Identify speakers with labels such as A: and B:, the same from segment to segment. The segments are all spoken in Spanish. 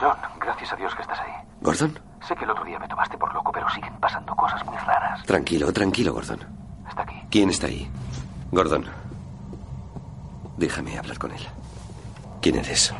A: John, gracias a Dios que estás ahí.
B: ¿Gordon?
A: Sé que el otro día me tomaste por loco, pero siguen pasando cosas muy raras.
B: Tranquilo, tranquilo, Gordon.
A: Está aquí.
B: ¿Quién está ahí? Gordon. Déjame hablar con él. ¿Quién eres?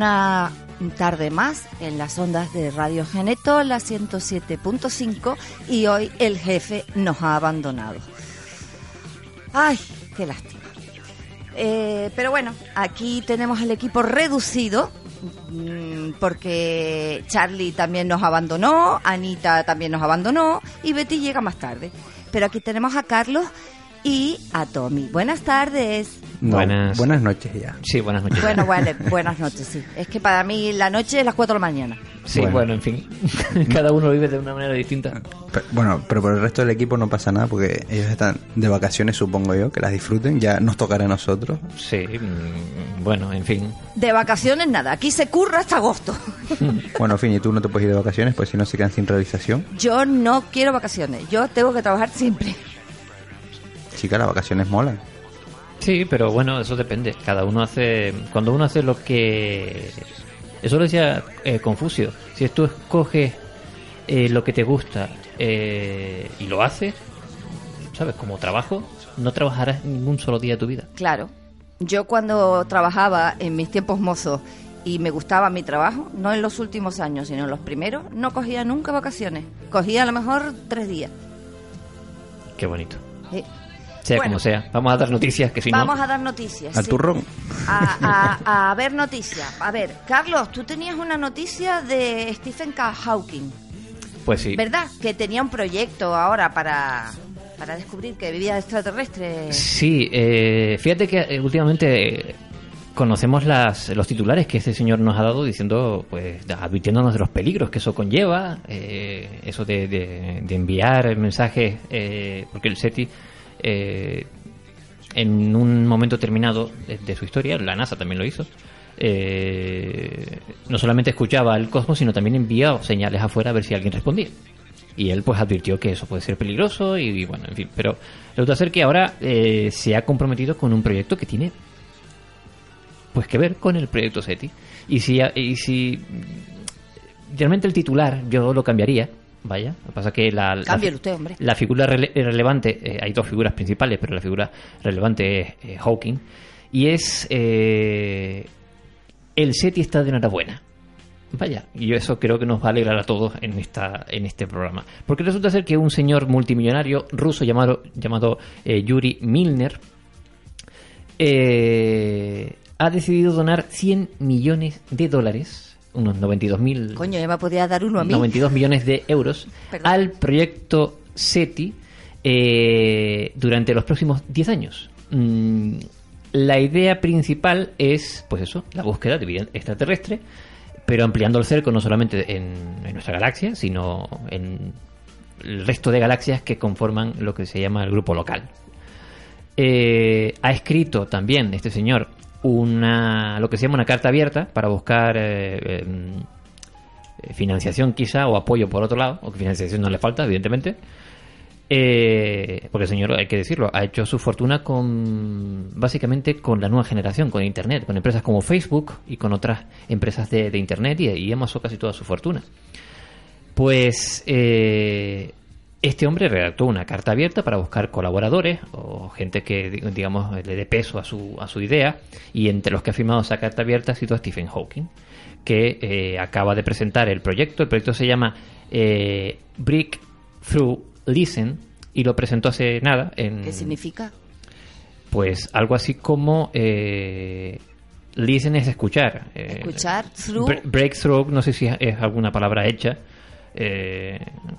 C: Una tarde más en las ondas de Radio Geneto, la 107.5 y hoy el jefe nos ha abandonado. Ay, qué lástima. Eh, pero bueno, aquí tenemos el equipo reducido mm, porque Charlie también nos abandonó, Anita también nos abandonó y Betty llega más tarde. Pero aquí tenemos a Carlos y a Tommy. Buenas tardes.
D: No,
E: Buenas.
D: buenas noches ya.
E: Sí, buenas noches.
C: Bueno, vale, buenas noches, sí. Es que para mí la noche es las 4 de la mañana.
E: Sí,
D: Bueno.
E: bueno, en fin. Cada uno vive de una manera distinta.
D: Bueno, pero por el resto del equipo no pasa nada porque ellos están de vacaciones, supongo yo, que las disfruten. Ya nos tocará a nosotros.
E: Sí, mm, bueno, en fin.
C: De vacaciones nada, aquí se curra hasta agosto.
D: Bueno, en fin, y tú no te puedes ir de vacaciones, pues si no se quedan sin realización.
C: Yo no quiero vacaciones, yo tengo que trabajar siempre.
D: Chica, las vacaciones molan.
E: Sí, pero bueno, eso depende. Cada uno hace. Cuando uno hace lo que. Eso lo decía eh, Confucio. Si tú escoges eh, lo que te gusta eh, y lo haces, ¿sabes? Como trabajo, no trabajarás ningún solo día de tu vida.
C: Claro, yo cuando trabajaba en mis tiempos mozos y me gustaba mi trabajo, no en los últimos años, sino en los primeros, no cogía nunca vacaciones. Cogía a lo mejor tres días.
E: Qué bonito.
C: Sí.
E: Sea
C: Bueno.
E: como sea. Vamos a dar noticias que si
C: Vamos
E: no.
C: a dar noticias.
D: Al
C: sí.
D: turrón.
C: A, a- a ver noticias. A ver, Carlos, tú tenías una noticia de Stephen K. Hawking,
E: Pues sí.
C: ¿verdad? Que tenía un proyecto ahora para, para descubrir que vivía extraterrestre.
E: Sí, eh, fíjate que eh, últimamente conocemos las, los titulares que este señor nos ha dado diciendo, pues, advirtiéndonos de los peligros que eso conlleva, eh, eso de, de- de enviar mensajes, eh, porque el SETI, eh, en un momento terminado de, su historia, la NASA también lo hizo, eh, no solamente escuchaba el cosmos, sino también enviaba señales afuera a ver si alguien respondía. Y él pues advirtió que eso puede ser peligroso y, bueno, en fin. Pero resulta ser que ahora eh, se ha comprometido con un proyecto que tiene pues que ver con el proyecto SETI. Y si, y si realmente el titular yo lo cambiaría, vaya, lo que pasa que la, la,
C: Cámbialo usted, hombre.
E: la figura rele- relevante, eh, hay dos figuras principales, pero la figura relevante es eh, Hawking, y es eh, el SETI está de enhorabuena. Vaya, y eso creo que nos va a alegrar a todos en esta en este programa. Porque resulta ser que un señor multimillonario ruso llamado, llamado eh, Yuri Milner eh, ha decidido donar 100 millones de dólares, unos 92 mil...
C: Coño, ya me podía dar uno a mí.
E: 92 millones de euros
C: Perdón.
E: al proyecto SETI eh, durante los próximos 10 años. Mm, la idea principal es, pues eso, la búsqueda de vida extraterrestre, pero ampliando el cerco no solamente en, en nuestra galaxia, sino en el resto de galaxias que conforman lo que se llama el grupo local. Eh, ha escrito también este señor una lo que se llama una carta abierta para buscar eh, em, eh, financiación quizá o apoyo por otro lado, o que financiación no le falta, evidentemente. Eh, porque el señor, hay que decirlo, ha hecho su fortuna con básicamente con la nueva generación, con Internet, con empresas como Facebook y con otras empresas de, de Internet y, y amasó casi toda su fortuna. Pues este hombre redactó una carta abierta para buscar colaboradores o gente que, di- digamos, le dé peso a su, a su idea. Y entre los que ha firmado esa carta abierta ha sido Stephen Hawking, que eh, acaba de presentar el proyecto. El proyecto se llama eh, Breakthrough Listen y lo presentó hace nada. En,
C: ¿Qué significa?
E: Pues algo así como. Eh, listen es escuchar. eh,
C: Escuchar, through.
E: Bre- breakthrough, no sé si es alguna palabra hecha, eh,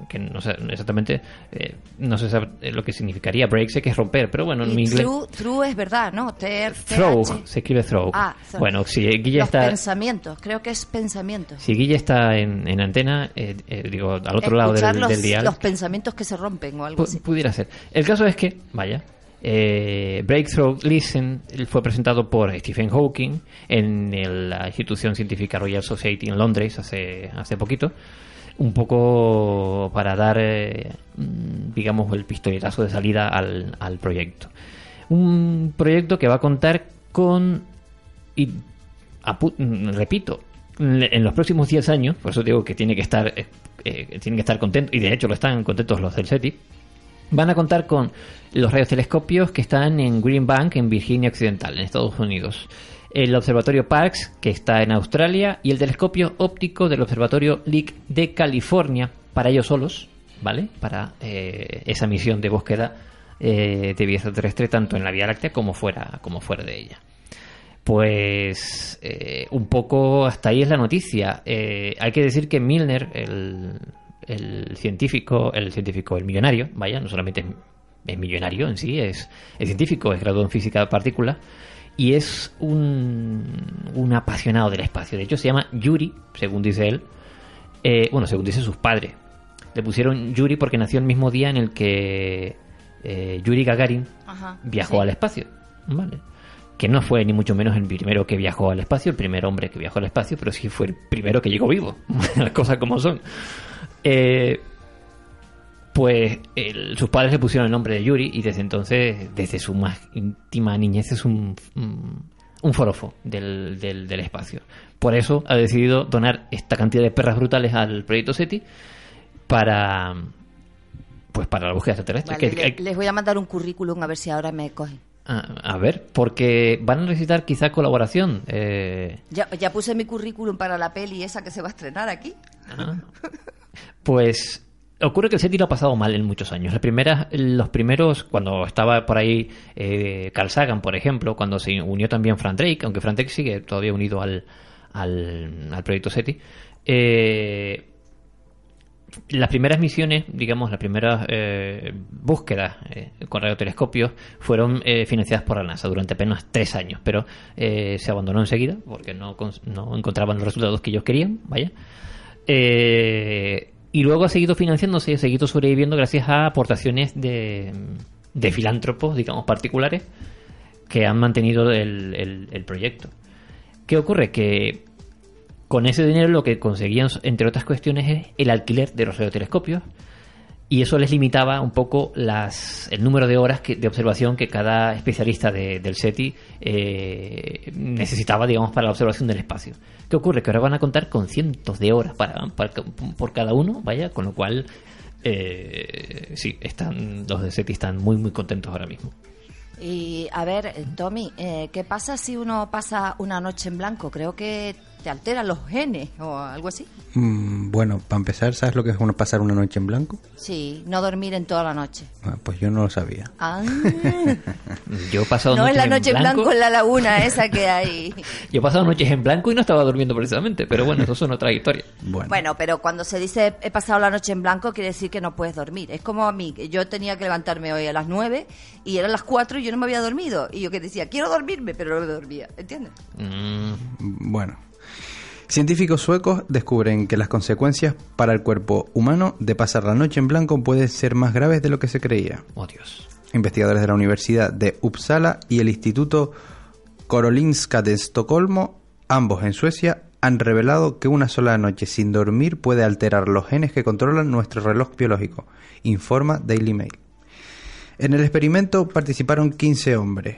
E: que no sé exactamente, eh, no sé eh, lo que significaría. Break sé que es romper, pero bueno, en mi inglés.
C: true, true es verdad, ¿no? Ter-
E: Throw,
C: TH.
E: se escribe throw.
C: Ah,
E: bueno, si Guille
C: Los
E: está,
C: pensamientos, creo que es pensamientos.
E: si Guille está en, en antena, eh, eh, digo, al otro lado
C: Escuchar
E: del,
C: los,
E: del dial,
C: los pensamientos que se rompen o algo así.
E: pudiera ser. El caso es que, vaya, eh, Breakthrough Listen fue presentado por Stephen Hawking en el- la institución científica Royal Society en Londres hace, hace poquito. Un poco para dar, eh, mm, digamos, el pistoletazo de salida al, al proyecto. Un proyecto que va a contar con, y mm, repito, en los próximos 10 años, por eso digo que tiene que estar, eh, eh, tienen que estar contentos, y de hecho lo están contentos los del SETI, van a contar con los radiotelescopios que están en Green Bank, en Virginia Occidental, en Estados Unidos. El observatorio Parkes, que está en Australia, y el telescopio óptico del observatorio Lick de California, para ellos solos, ¿vale? Para eh, esa misión de búsqueda eh, de vida extraterrestre, tanto en la Vía Láctea como fuera, como fuera de ella. Pues eh, un poco hasta ahí es la noticia. Eh, hay que decir que Milner, el, el científico, el científico, el millonario, vaya, no solamente es, es millonario en sí, es, es científico, es graduado en física de partículas y es un, un apasionado del espacio. De hecho, se llama Yuri, según dice él. Eh, bueno, según dicen sus padres. Le pusieron Yuri porque nació el mismo día en el que eh, Yuri Gagarin
C: Ajá,
E: viajó
C: sí.
E: al espacio. ¿Vale? Que no fue ni mucho menos el primero que viajó al espacio, el primer hombre que viajó al espacio, pero sí fue el primero que llegó vivo. Las cosas como son. Eh, pues el- sus padres le pusieron el nombre de Yuri y desde entonces, desde su más íntima niñez, es un, un, un forofo del, del, del espacio. Por eso ha decidido donar esta cantidad de perras brutales al proyecto SETI para pues para la búsqueda extraterrestre.
C: Vale,
E: Que-
C: le-
E: que-
C: les voy a mandar un currículum a ver si ahora me cogen.
E: a, a ver, porque van a necesitar quizá colaboración. eh,
C: Ya, ya puse mi currículum para la peli esa que se va a estrenar aquí.
E: ah, pues ocurre que el SETI lo ha pasado mal en muchos años. Las primeras, los primeros, cuando estaba por ahí eh, Carl Sagan, por ejemplo, cuando se unió también Frank Drake, aunque Frank Drake sigue todavía unido al, al, al proyecto SETI, eh, las primeras misiones, digamos, las primeras eh, búsquedas eh, con radiotelescopios fueron eh, financiadas por la NASA durante apenas tres años, pero eh, se abandonó enseguida porque no, no encontraban los resultados que ellos querían, vaya. Y luego ha seguido financiándose y ha seguido sobreviviendo gracias a aportaciones de, de filántropos, digamos, particulares que han mantenido el, el- el proyecto. ¿Qué ocurre? Que con ese dinero lo que conseguían, entre otras cuestiones, es el alquiler de los radiotelescopios y eso les limitaba un poco las, el número de horas que- de observación que cada especialista de- del SETI eh, necesitaba, digamos, para la observación del espacio. ¿Qué ocurre? Que ahora van a contar con cientos de horas para, por cada uno, vaya, con lo cual, eh, sí, están, los de SETI están muy, muy contentos ahora mismo.
C: Y a ver, Tommy, eh, ¿qué pasa si uno pasa una noche en blanco? Creo que te alteran los genes o algo así.
D: Mm, bueno, para empezar, ¿sabes lo que es uno pasar una noche en blanco?
C: Sí, no dormir en toda la noche.
D: Ah, pues yo no lo sabía.
C: Ah,
E: Yo he pasado
C: no es
E: noches
C: la noche en blanco en la laguna esa que hay.
E: Yo he pasado noches en blanco y no estaba durmiendo precisamente, pero bueno, eso son otra historia.
D: Bueno,
C: Bueno, pero cuando se dice he pasado la noche en blanco quiere decir que no puedes dormir. Es como a mí, que yo tenía que levantarme hoy a las 9 y eran las 4 y yo no me había dormido. Y yo que decía, quiero dormirme, pero no me dormía. ¿Entiendes?
E: Mm,
D: bueno. Científicos suecos descubren que las consecuencias para el cuerpo humano de pasar la noche en blanco pueden ser más graves de lo que se creía.
E: oh Dios.
D: Investigadores de la Universidad de Uppsala y el Instituto Karolinska de Estocolmo, ambos en Suecia, han revelado que una sola noche sin dormir puede alterar los genes que controlan nuestro reloj biológico, informa Daily Mail. En el experimento participaron 15 hombres,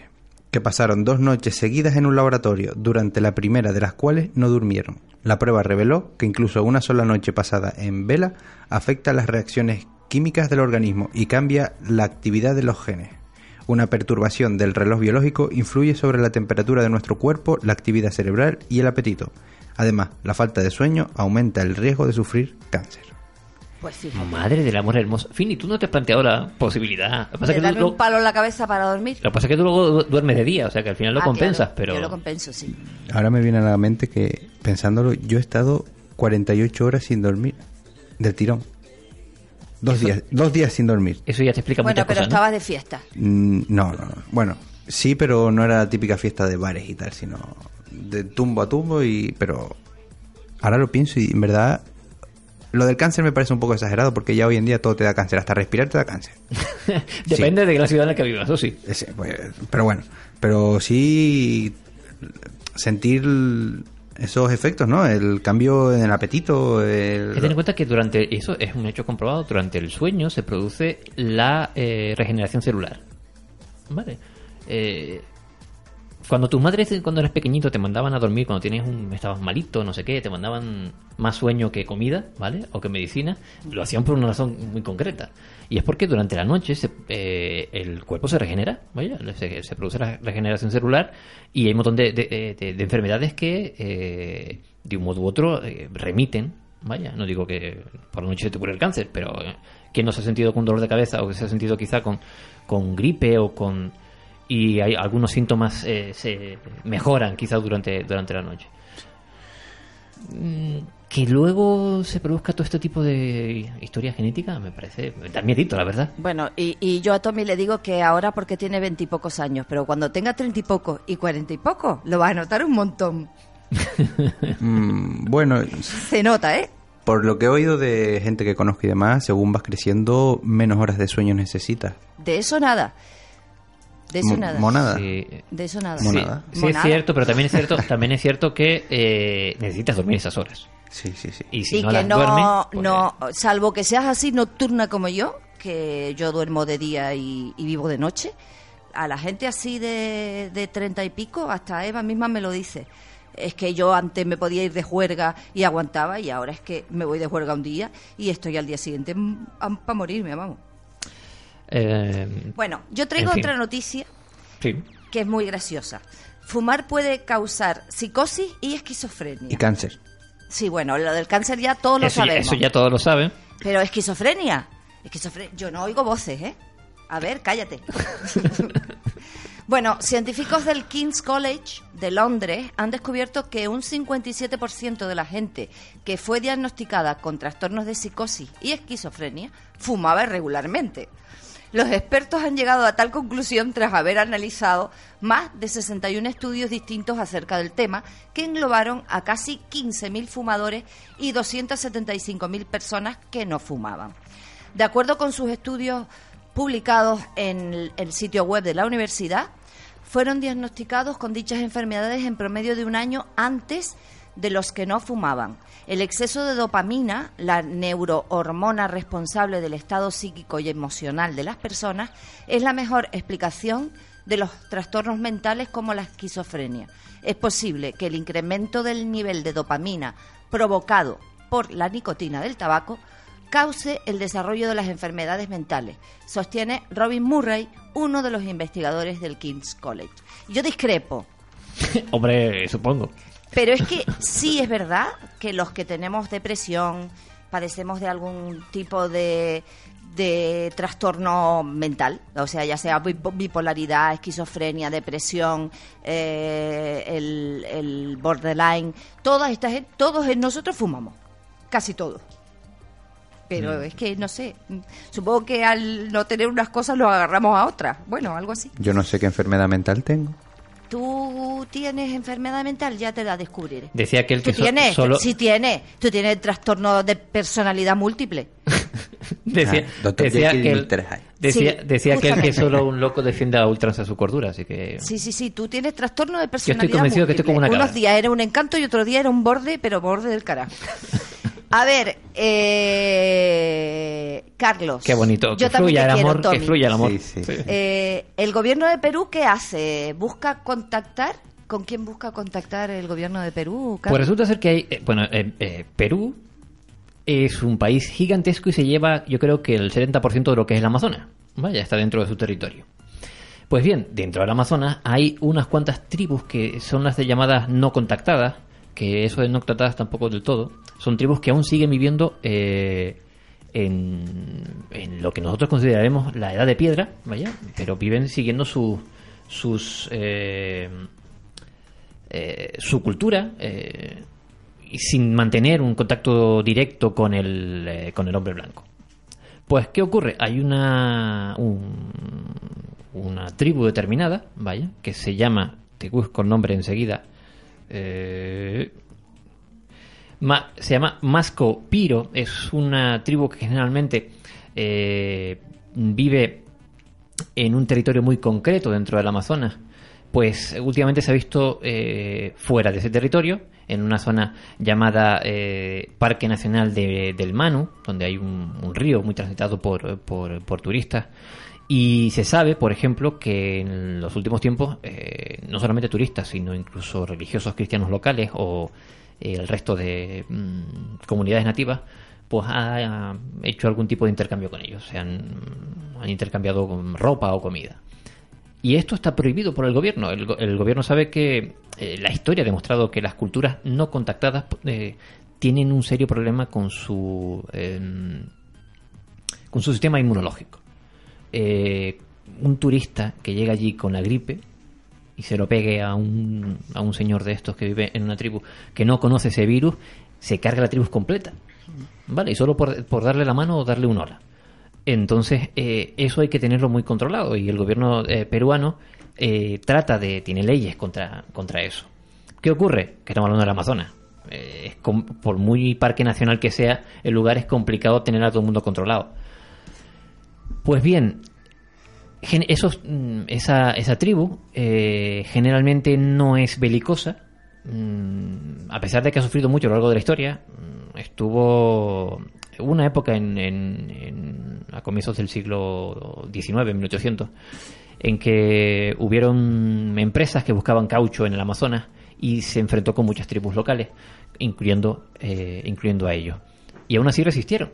D: que pasaron dos noches seguidas en un laboratorio, durante la primera de las cuales no durmieron. La prueba reveló que incluso una sola noche pasada en vela afecta las reacciones químicas del organismo y cambia la actividad de los genes. Una perturbación del reloj biológico influye sobre la temperatura de nuestro cuerpo, la actividad cerebral y el apetito. Además, la falta de sueño aumenta el riesgo de sufrir cáncer.
C: Pues fíjate.
E: Madre del amor hermoso. Fini, ¿tú no te has planteado la posibilidad? Lo que pasa
C: De
E: es que
C: darme
E: tú,
C: un palo en la cabeza para dormir.
E: lo que pasa es que tú luego du- duermes de día, o sea que al final lo
C: Ah,
E: compensas,
C: claro,
E: pero...
C: Yo lo compenso, sí.
D: Ahora me viene a la mente que, pensándolo, yo he estado 48 horas sin dormir, del tirón. Dos días, dos días sin dormir.
E: Eso ya te explica
C: Bueno,
E: muchas
C: pero
E: cosas, ¿no?
C: estabas de fiesta.
D: Mm, No, no, no. Bueno, sí, pero no era la típica fiesta de bares y tal, sino de tumbo a tumbo y... Pero ahora lo pienso y en verdad... Lo del cáncer me parece un poco exagerado porque ya hoy en día todo te da cáncer, hasta respirar te da cáncer.
E: Depende de la ciudad en la que vivas, eso sí.
D: Pues, pero bueno, pero sí sentir esos efectos, ¿no? El cambio en el apetito, el...
E: Hay que tener en cuenta que durante eso es un hecho comprobado, durante el sueño se produce la eh, regeneración celular. ¿Vale? Eh, cuando tus madres, cuando eras pequeñito, te mandaban a dormir, cuando tienes un, estabas malito, no sé qué, te mandaban más sueño que comida, ¿vale? O que medicina, lo hacían por una razón muy concreta. Y es porque durante la noche se- eh, el cuerpo se regenera, ¿vale? Se, se produce la regeneración celular y hay un montón de, de- de- de enfermedades que, eh, de un modo u otro, eh, remiten, vaya. No digo que por la noche te cure el cáncer, pero eh, ¿quién no se ha sentido con dolor de cabeza o que se ha sentido quizá con, con gripe o con y hay algunos síntomas eh, se mejoran quizás durante, durante la noche. Mm, Que luego se produzca todo este tipo de historia genética me parece, me da miedito, la verdad.
C: Bueno, y, y yo a Tommy le digo que ahora porque tiene veintipocos años, pero cuando tenga treinta y pocos y cuarenta y pocos, lo va a notar un montón.
D: Mm, bueno,
C: Se nota, ¿eh?
D: por lo que he oído de gente que conozco y demás, según vas creciendo, menos horas de sueño necesitas.
C: De eso nada. De eso nada.
D: monada.
E: Sí,
C: De eso nada.
E: sí,
D: Monada.
E: sí es
C: Monada.
E: cierto, pero también es cierto, también es cierto que eh, necesitas dormir esas horas.
D: Sí, sí, sí.
E: Y si
C: y
E: no
C: que
E: las
C: no,
E: duermes, pues,
C: no, salvo que seas así nocturna como yo, que yo duermo de día y, y vivo de noche, a la gente así de, de treinta y pico, hasta Eva misma me lo dice. Es que yo antes me podía ir de juerga y aguantaba y ahora es que me voy de juerga un día y estoy al día siguiente para morirme, vamos.
E: Eh,
C: Bueno, yo traigo
E: En fin.
C: otra noticia
E: sí.
C: que es muy graciosa. Fumar puede causar psicosis y esquizofrenia.
D: Y cáncer.
C: Sí, bueno, lo del cáncer ya todos lo
E: Eso,
C: sabemos.
E: eso ya todos lo saben.
C: Pero esquizofrenia. Esquizofrenia. Yo no oigo voces, ¿eh? A ver, cállate. bueno, científicos del King's College de Londres han descubierto que un 57% de la gente que fue diagnosticada con trastornos de psicosis y esquizofrenia fumaba regularmente. Los expertos han llegado a tal conclusión tras haber analizado más de 61 estudios distintos acerca del tema que englobaron a casi 15.000 fumadores y 275.000 personas que no fumaban. De acuerdo con sus estudios publicados en el, sitio web de la universidad, fueron diagnosticados con dichas enfermedades en promedio de un año antes de los que no fumaban. El exceso de dopamina, la neurohormona responsable del estado psíquico y emocional de las personas, es la mejor explicación de los trastornos mentales como la esquizofrenia. Es posible que el incremento del nivel de dopamina provocado por la nicotina del tabaco cause el desarrollo de las enfermedades mentales, sostiene Robin Murray, uno de los investigadores del King's College. Yo discrepo,
E: Hombre, supongo.
C: Pero es que sí es verdad que los que tenemos depresión, padecemos de algún tipo de, de trastorno mental, o sea, ya sea bipo- bipolaridad, esquizofrenia, depresión, eh, el, el borderline, todas estas, todos nosotros fumamos, casi todos. Pero
D: Mm.
C: es que no sé, supongo que al no tener unas cosas lo agarramos a otras. Bueno, algo así.
D: Yo no sé qué enfermedad mental tengo.
C: Tú tienes enfermedad mental, ya te la descubriré.
E: Decía que el
C: Tú
E: que so-
C: tienes,
E: solo...
C: sí tienes. Tú tienes trastorno de personalidad múltiple.
E: Decía,
D: Ah,
E: decía que el- decía,
C: Sí,
E: decía que el que solo un loco defiende a ultranza su cordura, así que...
C: Sí, sí, sí. Tú tienes trastorno de personalidad
E: convencido que estoy como una
C: múltiple. Unos días era un encanto y otro día era un borde, pero borde del carajo. A ver, eh, Carlos.
E: Qué bonito,
C: Yo
E: que
C: también
E: fluya el
C: quiero,
E: amor, que
C: Tommy.
E: fluya el amor.
D: Sí, sí.
E: Sí.
C: Eh, el gobierno de Perú, ¿qué hace? ¿Busca contactar? ¿Con quién busca contactar el gobierno de Perú? Carlos?
E: Pues resulta ser que hay, eh, bueno, eh, eh, Perú es un país gigantesco y se lleva, yo creo que el 70% de lo que es el Amazonas. Vaya, está dentro de su territorio. Pues bien, dentro del Amazonas hay unas cuantas tribus que son las de llamadas no contactadas, que eso de no contactadas tampoco del todo, son tribus que aún siguen viviendo eh, en, en lo que nosotros consideraremos la edad de piedra, vaya, pero viven siguiendo su- sus... eh, eh, su cultura eh, y sin mantener un contacto directo con el, con el hombre blanco. Pues, ¿qué ocurre? Hay una, un- una tribu determinada, vaya, que se llama, te busco el nombre enseguida, eh, se llama Masco Piro, es una tribu que generalmente eh, vive en un territorio muy concreto dentro del Amazonas, pues últimamente se ha visto eh, fuera de ese territorio, en una zona llamada eh, Parque Nacional de- del Manu, donde hay un, río muy transitado por turistas. Y se sabe, por ejemplo, que en los últimos tiempos, eh, no solamente turistas, sino incluso religiosos cristianos locales o eh, el resto de mm, comunidades nativas, pues ha, hecho algún tipo de intercambio con ellos. Se han, han intercambiado ropa o comida. Y esto está prohibido por el gobierno. El, go- el gobierno sabe que eh, la historia ha demostrado que las culturas no contactadas eh, tienen un serio problema con su em, con su sistema inmunológico. Eh, un turista que llega allí con la gripe y se lo pegue a un, a un señor de estos que vive en una tribu que no conoce ese virus, se carga la tribu completa. ¿Vale? Y solo por, por darle la mano o darle un hola. Entonces, eh, eso hay que tenerlo muy controlado y el gobierno eh, peruano eh, trata de, tiene leyes contra, contra eso. ¿Qué ocurre? Que estamos hablando del Amazonas. Eh, es por muy parque nacional que sea, el lugar es complicado tener a todo el mundo controlado. Pues bien, esos, mm, esa, tribu eh, generalmente no es belicosa, mm, a pesar de que ha sufrido mucho a lo largo de la historia. mm, Estuvo una época en, en- en- a comienzos del siglo XIX, 1800, en que hubieron empresas que buscaban caucho en el Amazonas y se enfrentó con muchas tribus locales, incluyendo, eh, incluyendo a ellos. Y aún así resistieron.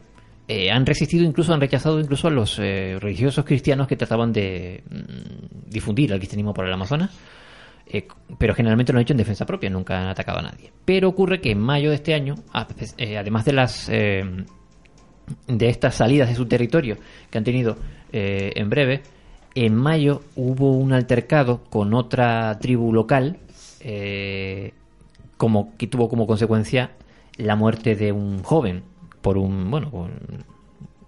E: Eh, han resistido, incluso han rechazado incluso a los eh, religiosos cristianos que trataban de mm, difundir el cristianismo por el Amazonas. Eh, pero generalmente lo han hecho en defensa propia, nunca han atacado a nadie. Pero ocurre que en mayo de este año, eh, además de las de estas salidas de su territorio que han tenido en breve, en mayo hubo un altercado con otra tribu local como que tuvo como consecuencia la muerte de un joven por un bueno por,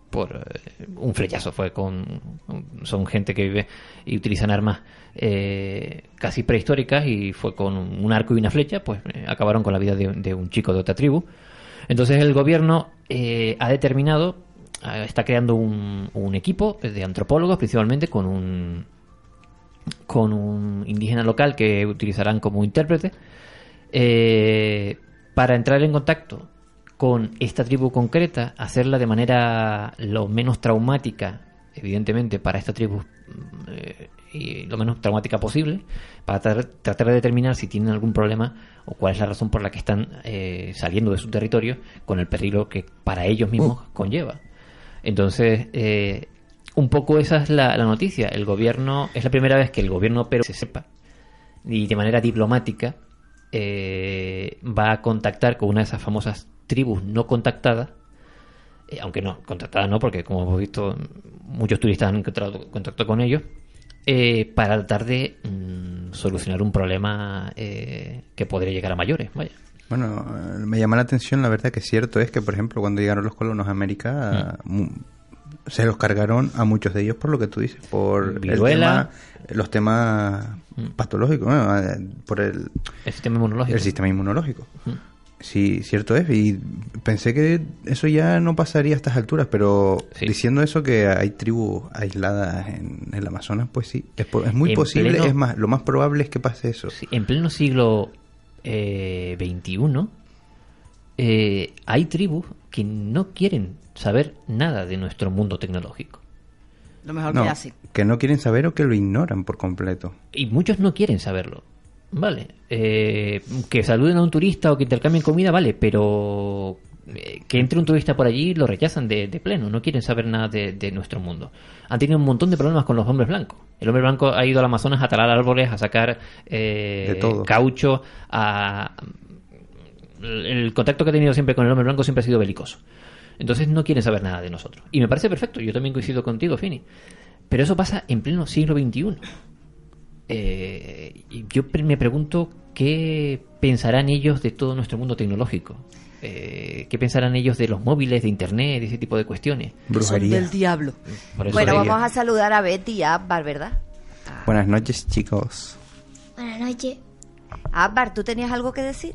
E: por, eh, un flechazo fue con son gente que vive y utilizan armas eh, casi prehistóricas y fue con un arco y una flecha pues eh, acabaron con la vida de, de un chico de otra tribu. Entonces el gobierno eh, ha determinado eh, está creando un, un equipo de antropólogos principalmente con un con un indígena local que utilizarán como intérprete para entrar en contacto con esta tribu concreta, hacerla de manera lo menos traumática, evidentemente, para esta tribu eh, y lo menos traumática posible, para tra- tratar de determinar si tienen algún problema o cuál es la razón por la que están eh, saliendo de su territorio con el peligro que para ellos mismos conlleva. Entonces, eh, un poco esa es la, la noticia. El gobierno, es la primera vez que el gobierno pero se sepa y de manera diplomática eh, va a contactar con una de esas famosas tribus no contactadas, eh, aunque no, contactadas no, porque como hemos visto, muchos turistas han encontrado contacto con ellos, eh, para tratar de mm, solucionar un problema eh, que podría llegar a mayores. Vaya.
D: Bueno, me llama la atención, la verdad que cierto es que, por ejemplo, cuando llegaron los colonos a América, mu- se los cargaron a muchos de ellos por lo que tú dices, por el
E: Viruela.
D: tema- los temas patológicos, bueno, eh, por el,
E: El sistema inmunológico.
D: el sistema inmunológico.
E: Mm.
D: Sí, cierto es. Y pensé que eso ya no pasaría a estas alturas, pero
E: Sí.
D: diciendo eso que hay tribus aisladas en, el Amazonas, pues sí, es, es muy
E: En
D: posible.
E: pleno-
D: Es más, lo más probable es que pase eso.
E: En pleno siglo eh, XXI eh, hay tribus que no quieren saber nada de nuestro mundo tecnológico.
C: Lo mejor
D: No,
C: que así.
D: que no quieren saber o que lo ignoran por completo.
E: Y muchos no quieren saberlo. Vale. Eh, que saluden a un turista o que intercambien comida, vale, pero eh, que entre un turista por allí lo rechazan de, de pleno. No quieren saber nada de, de nuestro mundo. Han tenido un montón de problemas con los hombres blancos. El hombre blanco ha ido al Amazonas a talar árboles, a sacar eh,
D: De todo.
E: caucho, a... El contacto que ha tenido siempre con el hombre blanco siempre ha sido belicoso. Entonces no quieren saber nada de nosotros. Y me parece perfecto. Yo también coincido contigo, Fini. Pero eso pasa en pleno siglo XXI. Eh, y yo pre- me pregunto qué pensarán ellos de todo nuestro mundo tecnológico. Eh, ¿Qué pensarán ellos de los móviles, de internet, de ese tipo de cuestiones?
C: Son
D: Brujería.
C: del diablo.
E: Eso
C: Bueno, vamos a saludar a Betty y a Ámbar, ¿verdad?
D: Buenas noches, chicos.
F: Buenas noches.
C: Ámbar, ¿tú tenías algo que decir?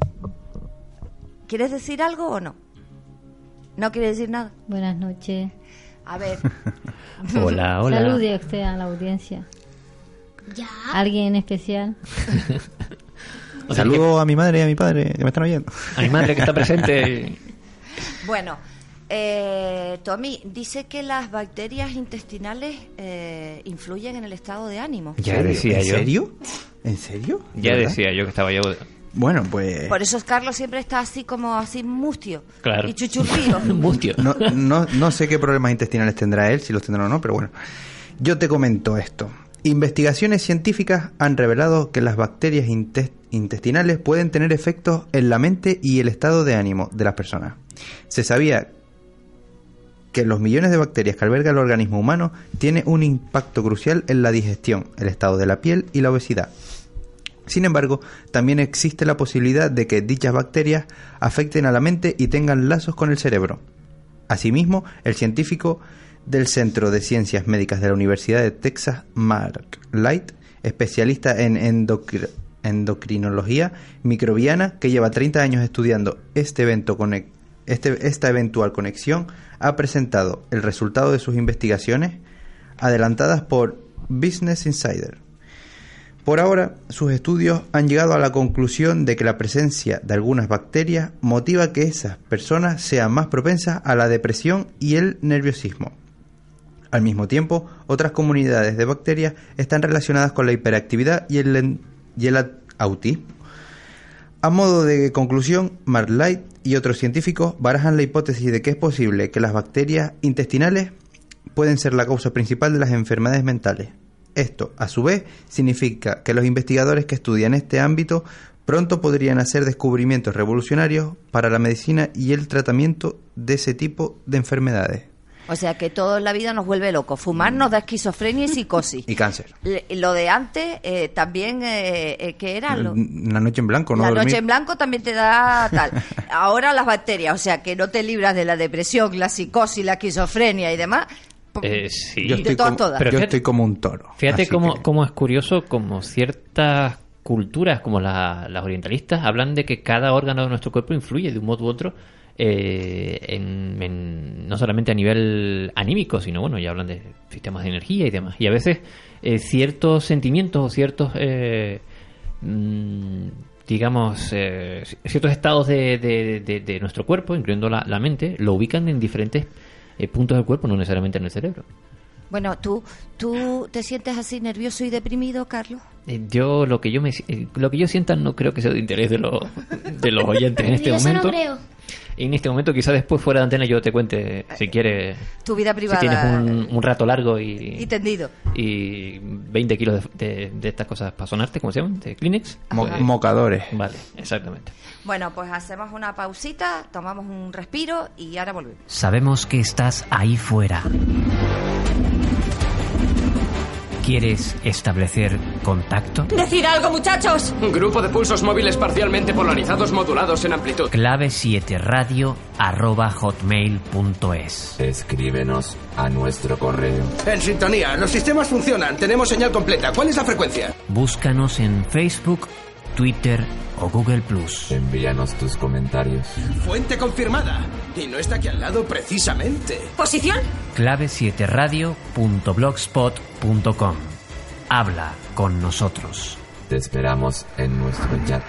C: ¿Quieres decir algo o no? ¿No quieres decir nada?
F: Buenas noches.
C: A ver,
E: Hola, hola.
F: Salude a usted a la audiencia.
G: Ya.
F: ¿Alguien en especial?
E: O sea,
D: Saludo a mi madre y a mi padre que me están oyendo.
E: que a mi madre que está presente.
C: bueno, eh, Tommy, dice que las bacterias intestinales eh, influyen en el estado de ánimo.
E: Ya decía
D: ¿En
E: yo.
D: serio? ¿En serio?
E: Ya
D: ¿Verdad?
E: decía yo que estaba yo.
D: Bueno, pues...
C: Por eso Carlos siempre está así como así mustio
E: Claro.
C: y chuchurrío.
E: Mustio.
D: No, no, no sé qué problemas intestinales tendrá él, si los tendrá o no, pero bueno. Yo te comento esto. Investigaciones científicas han revelado que las bacterias intes- intestinales pueden tener efectos en la mente y el estado de ánimo de las personas. Se sabía que los millones de bacterias que alberga el organismo humano tiene un impacto crucial en la digestión, el estado de la piel y la obesidad. Sin embargo, también existe la posibilidad de que dichas bacterias afecten a la mente y tengan lazos con el cerebro. Asimismo, el científico del Centro de Ciencias Médicas de la Universidad de Texas, Mark Light, especialista en endocri- endocrinología microbiana, que lleva 30 años estudiando este evento este- esta eventual conexión, ha presentado el resultado de sus investigaciones adelantadas por Business Insider. Por ahora, sus estudios han llegado a la conclusión de que la presencia de algunas bacterias motiva que esas personas sean más propensas a la depresión y el nerviosismo. Al mismo tiempo, otras comunidades de bacterias están relacionadas con la hiperactividad y el, autismo. A modo de conclusión, Mark Light y otros científicos barajan la hipótesis de que es posible que las bacterias intestinales pueden ser la causa principal de las enfermedades mentales. Esto, a su vez, significa que los investigadores que estudian este ámbito pronto podrían hacer descubrimientos revolucionarios para la medicina y el tratamiento de ese tipo de enfermedades.
C: O sea que todo en la vida nos vuelve locos. Fumar nos da esquizofrenia y psicosis.
D: Y cáncer.
C: Le- Lo de antes eh, también, eh, eh, ¿qué era? Lo-
D: Una noche en blanco, ¿no?
C: la
D: dormir.
C: noche en blanco también te da tal. Ahora las bacterias, o sea que no te libras de la depresión, la psicosis, la esquizofrenia y demás.
E: Eh, sí.
D: Yo
C: de
D: estoy,
C: todas,
D: como,
C: todas.
E: Pero
D: yo
E: fíjate-
D: estoy como un toro.
E: Fíjate cómo,
D: que-
E: cómo es curioso, como ciertas culturas, como la- las orientalistas, hablan de que cada órgano de nuestro cuerpo influye de un modo u otro, eh, en, en- no solamente a nivel anímico, sino bueno, ya hablan de sistemas de energía y demás. Y a veces eh, ciertos sentimientos o ciertos, eh, mm, digamos, eh, ciertos estados de, de- de- de nuestro cuerpo, incluyendo la, la mente, lo ubican en diferentes eh, puntos del cuerpo, no necesariamente en el cerebro.
C: Bueno, ¿tú, ¿tú te sientes así nervioso y deprimido, Carlos?
E: Eh, Yo lo que yo me eh, lo que yo sienta no creo que sea de interés de los de los oyentes en este momento.
G: no creo.
E: En este momento, quizá después fuera de antena yo te cuente, si quieres,
C: Tu vida
E: si
C: privada.
E: tienes un, un rato largo y,
C: Y tendido.
E: y 20 kilos de, de- de estas cosas para sonarte, ¿cómo se llaman? ¿De Kleenex?
D: Mo-
E: Pues-
D: mocadores.
E: Vale, exactamente.
C: Bueno, pues hacemos una pausita, tomamos un respiro y ahora volvemos.
G: Sabemos que estás ahí fuera. ¿Quieres establecer contacto?
H: ¡Decid algo, muchachos!
I: Grupo de pulsos móviles parcialmente polarizados modulados en amplitud.
G: Clave 7 radio arroba hotmail.es.
J: Escríbenos a nuestro correo.
K: En sintonía, los sistemas funcionan, tenemos señal completa. ¿Cuál es la frecuencia?
G: Búscanos en Facebook, Twitter o Google Plus.
J: Envíanos tus comentarios.
K: Fuente confirmada. Y no está aquí al lado precisamente.
H: ¿Posición?
G: Clave 7 radio.blogspot.com. Habla con nosotros.
J: Te esperamos en nuestro chat.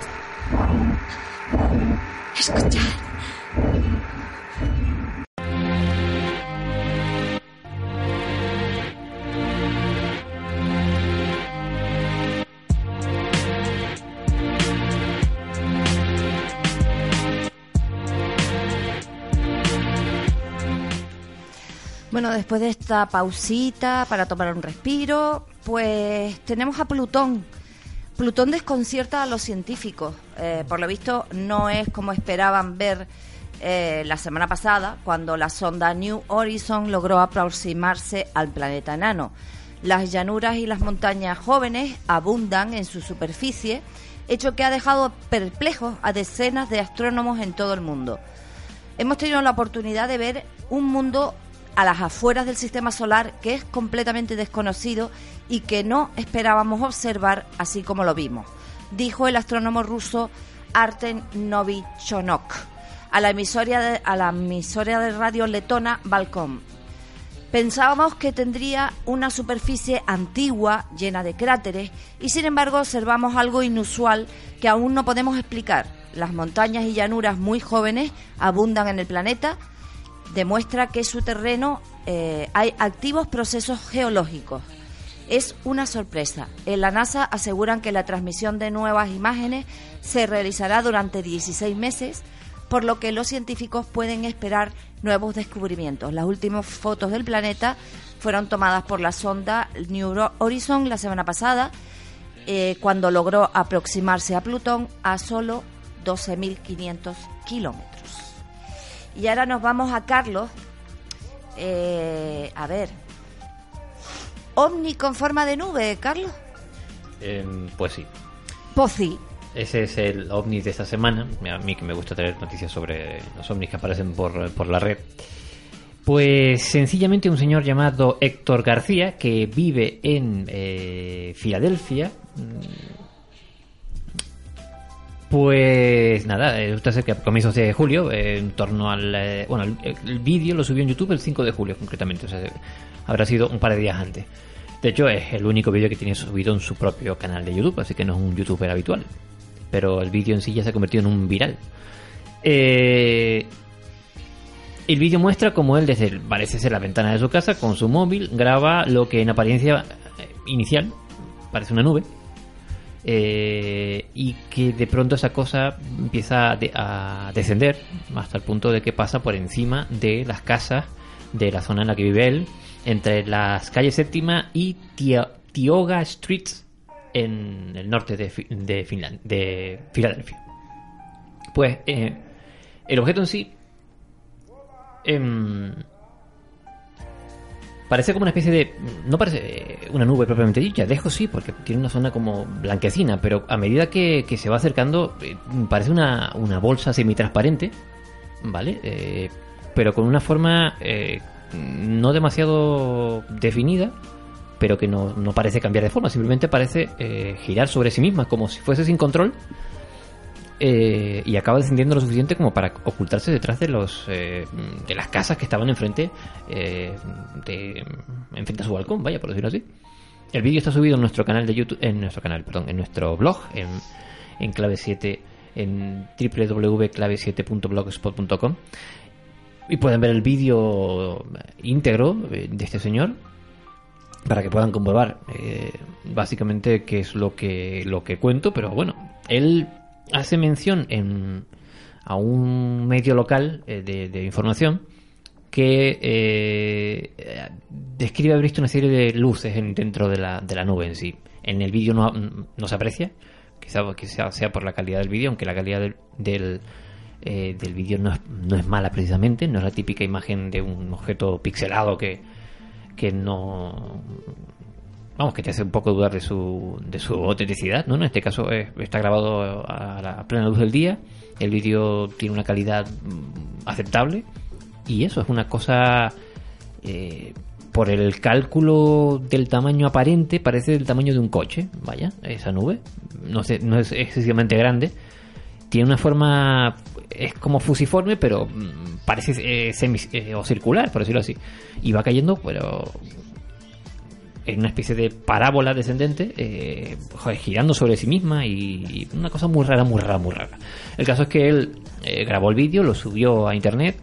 H: Escuchad.
C: Después de esta pausita para tomar un respiro, pues tenemos a Plutón. Plutón desconcierta a los científicos. Eh, por lo visto, no es como esperaban ver eh, la semana pasada, cuando la sonda New Horizon logró aproximarse al planeta enano. Las llanuras y las montañas jóvenes abundan en su superficie, hecho que ha dejado perplejos a decenas de astrónomos en todo el mundo. Hemos tenido la oportunidad de ver un mundo a las afueras del sistema solar que es completamente desconocido y que no esperábamos observar así como lo vimos, dijo el astrónomo ruso Arten Novichonok a la emisora de, a la emisora de radio letona Balcom. Pensábamos que tendría una superficie antigua, llena de cráteres, y sin embargo observamos algo inusual que aún no podemos explicar. Las montañas y llanuras muy jóvenes abundan en el planeta, demuestra que su terreno eh, hay activos procesos geológicos. Es una sorpresa. En la NASA aseguran que la transmisión de nuevas imágenes se realizará durante 16 meses, por lo que los científicos pueden esperar nuevos descubrimientos. Las últimas fotos del planeta fueron tomadas por la sonda New Horizon la semana pasada, eh, cuando logró aproximarse a Plutón a solo 12.500 kilómetros. Y ahora nos vamos a Carlos. Eh, a ver. ¿Ovni con forma de nube, Carlos?
E: Em, pues sí.
C: Pozzi.
E: Ese es el ovni de esta semana. A mí que me gusta traer noticias sobre los ovnis que aparecen por, por la red. Pues sencillamente un señor llamado Héctor García, que vive en eh, Filadelfia. Pues nada, eh, resulta ser que a comienzos de julio, eh, en torno al... eh, bueno, el, vídeo lo subió en YouTube el 5 de julio concretamente, o sea, habrá sido un par de días antes. De hecho, es el único vídeo que tiene subido en su propio canal de YouTube, así que no es un youtuber habitual. Pero el vídeo en sí ya se ha convertido en un viral. Eh, el vídeo muestra cómo él, desde parece ser la ventana de su casa, con su móvil, graba lo que en apariencia eh, inicial parece una nube. Eh, y que de pronto esa cosa empieza a, de- a descender hasta el punto de que pasa por encima de las casas de la zona en la que vive él, entre las calles séptima y Tio- Tioga Streets en el norte de, de, Finland- de Filadelfia. Pues eh, el objeto en sí em, parece como una especie de... No parece eh, una nube propiamente dicha, dejo sí, porque tiene una zona como blanquecina, pero a medida que, que se va acercando eh, parece una, una bolsa semitransparente, ¿vale? Eh, pero con una forma eh, no demasiado definida, pero que no, no parece cambiar de forma, simplemente parece eh, girar sobre sí misma, como si fuese sin control, eh, y acaba descendiendo lo suficiente como para ocultarse detrás de los eh, de las casas que estaban enfrente eh, de enfrente a su balcón, vaya por decirlo así. El vídeo está subido en nuestro canal de YouTube, en nuestro canal, perdón, en nuestro blog, en, en clave 7, en www.clave7.blogspot.com y pueden ver el vídeo íntegro eh, de este señor para que puedan comprobar básicamente qué es lo que lo que cuento, pero bueno, él hace mención en a un medio local eh, de, información que eh, describe haber visto una serie de luces en- dentro de la, de la nube en sí. En el vídeo no, no se aprecia, quizá, quizá sea por la calidad del vídeo, aunque la calidad del, del, eh, del vídeo no es, no es mala precisamente, no es la típica imagen de un objeto pixelado que, que no vamos que te hace un poco dudar de su, de su autenticidad no en este caso es- está grabado a la plena luz del día el vídeo tiene una calidad mm, aceptable y eso es una cosa eh, por el cálculo del tamaño aparente parece del tamaño de un coche vaya esa nube no, sé, no es excesivamente grande tiene una forma es como fusiforme pero mm, parece eh, semi eh, o circular por decirlo así y va cayendo pero en una especie de parábola descendente eh, joder, girando sobre sí misma y, y una cosa muy rara muy rara muy rara el caso es que él eh, grabó el vídeo lo subió a internet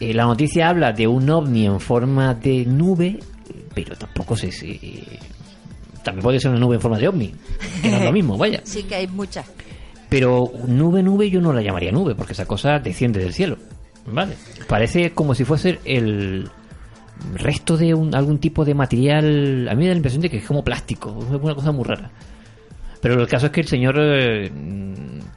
E: Eh, la noticia habla de un ovni en forma de nube pero tampoco sé si también puede ser una nube en forma de ovni que no es lo mismo vaya
C: Sí que hay muchas.
E: pero nube, nube yo no la llamaría nube, porque esa cosa desciende del cielo. ¿Vale? Parece como si fuese el resto de un- algún tipo de material. A mí me da la impresión de que es como plástico, es una cosa muy rara. Pero el caso es que el señor eh,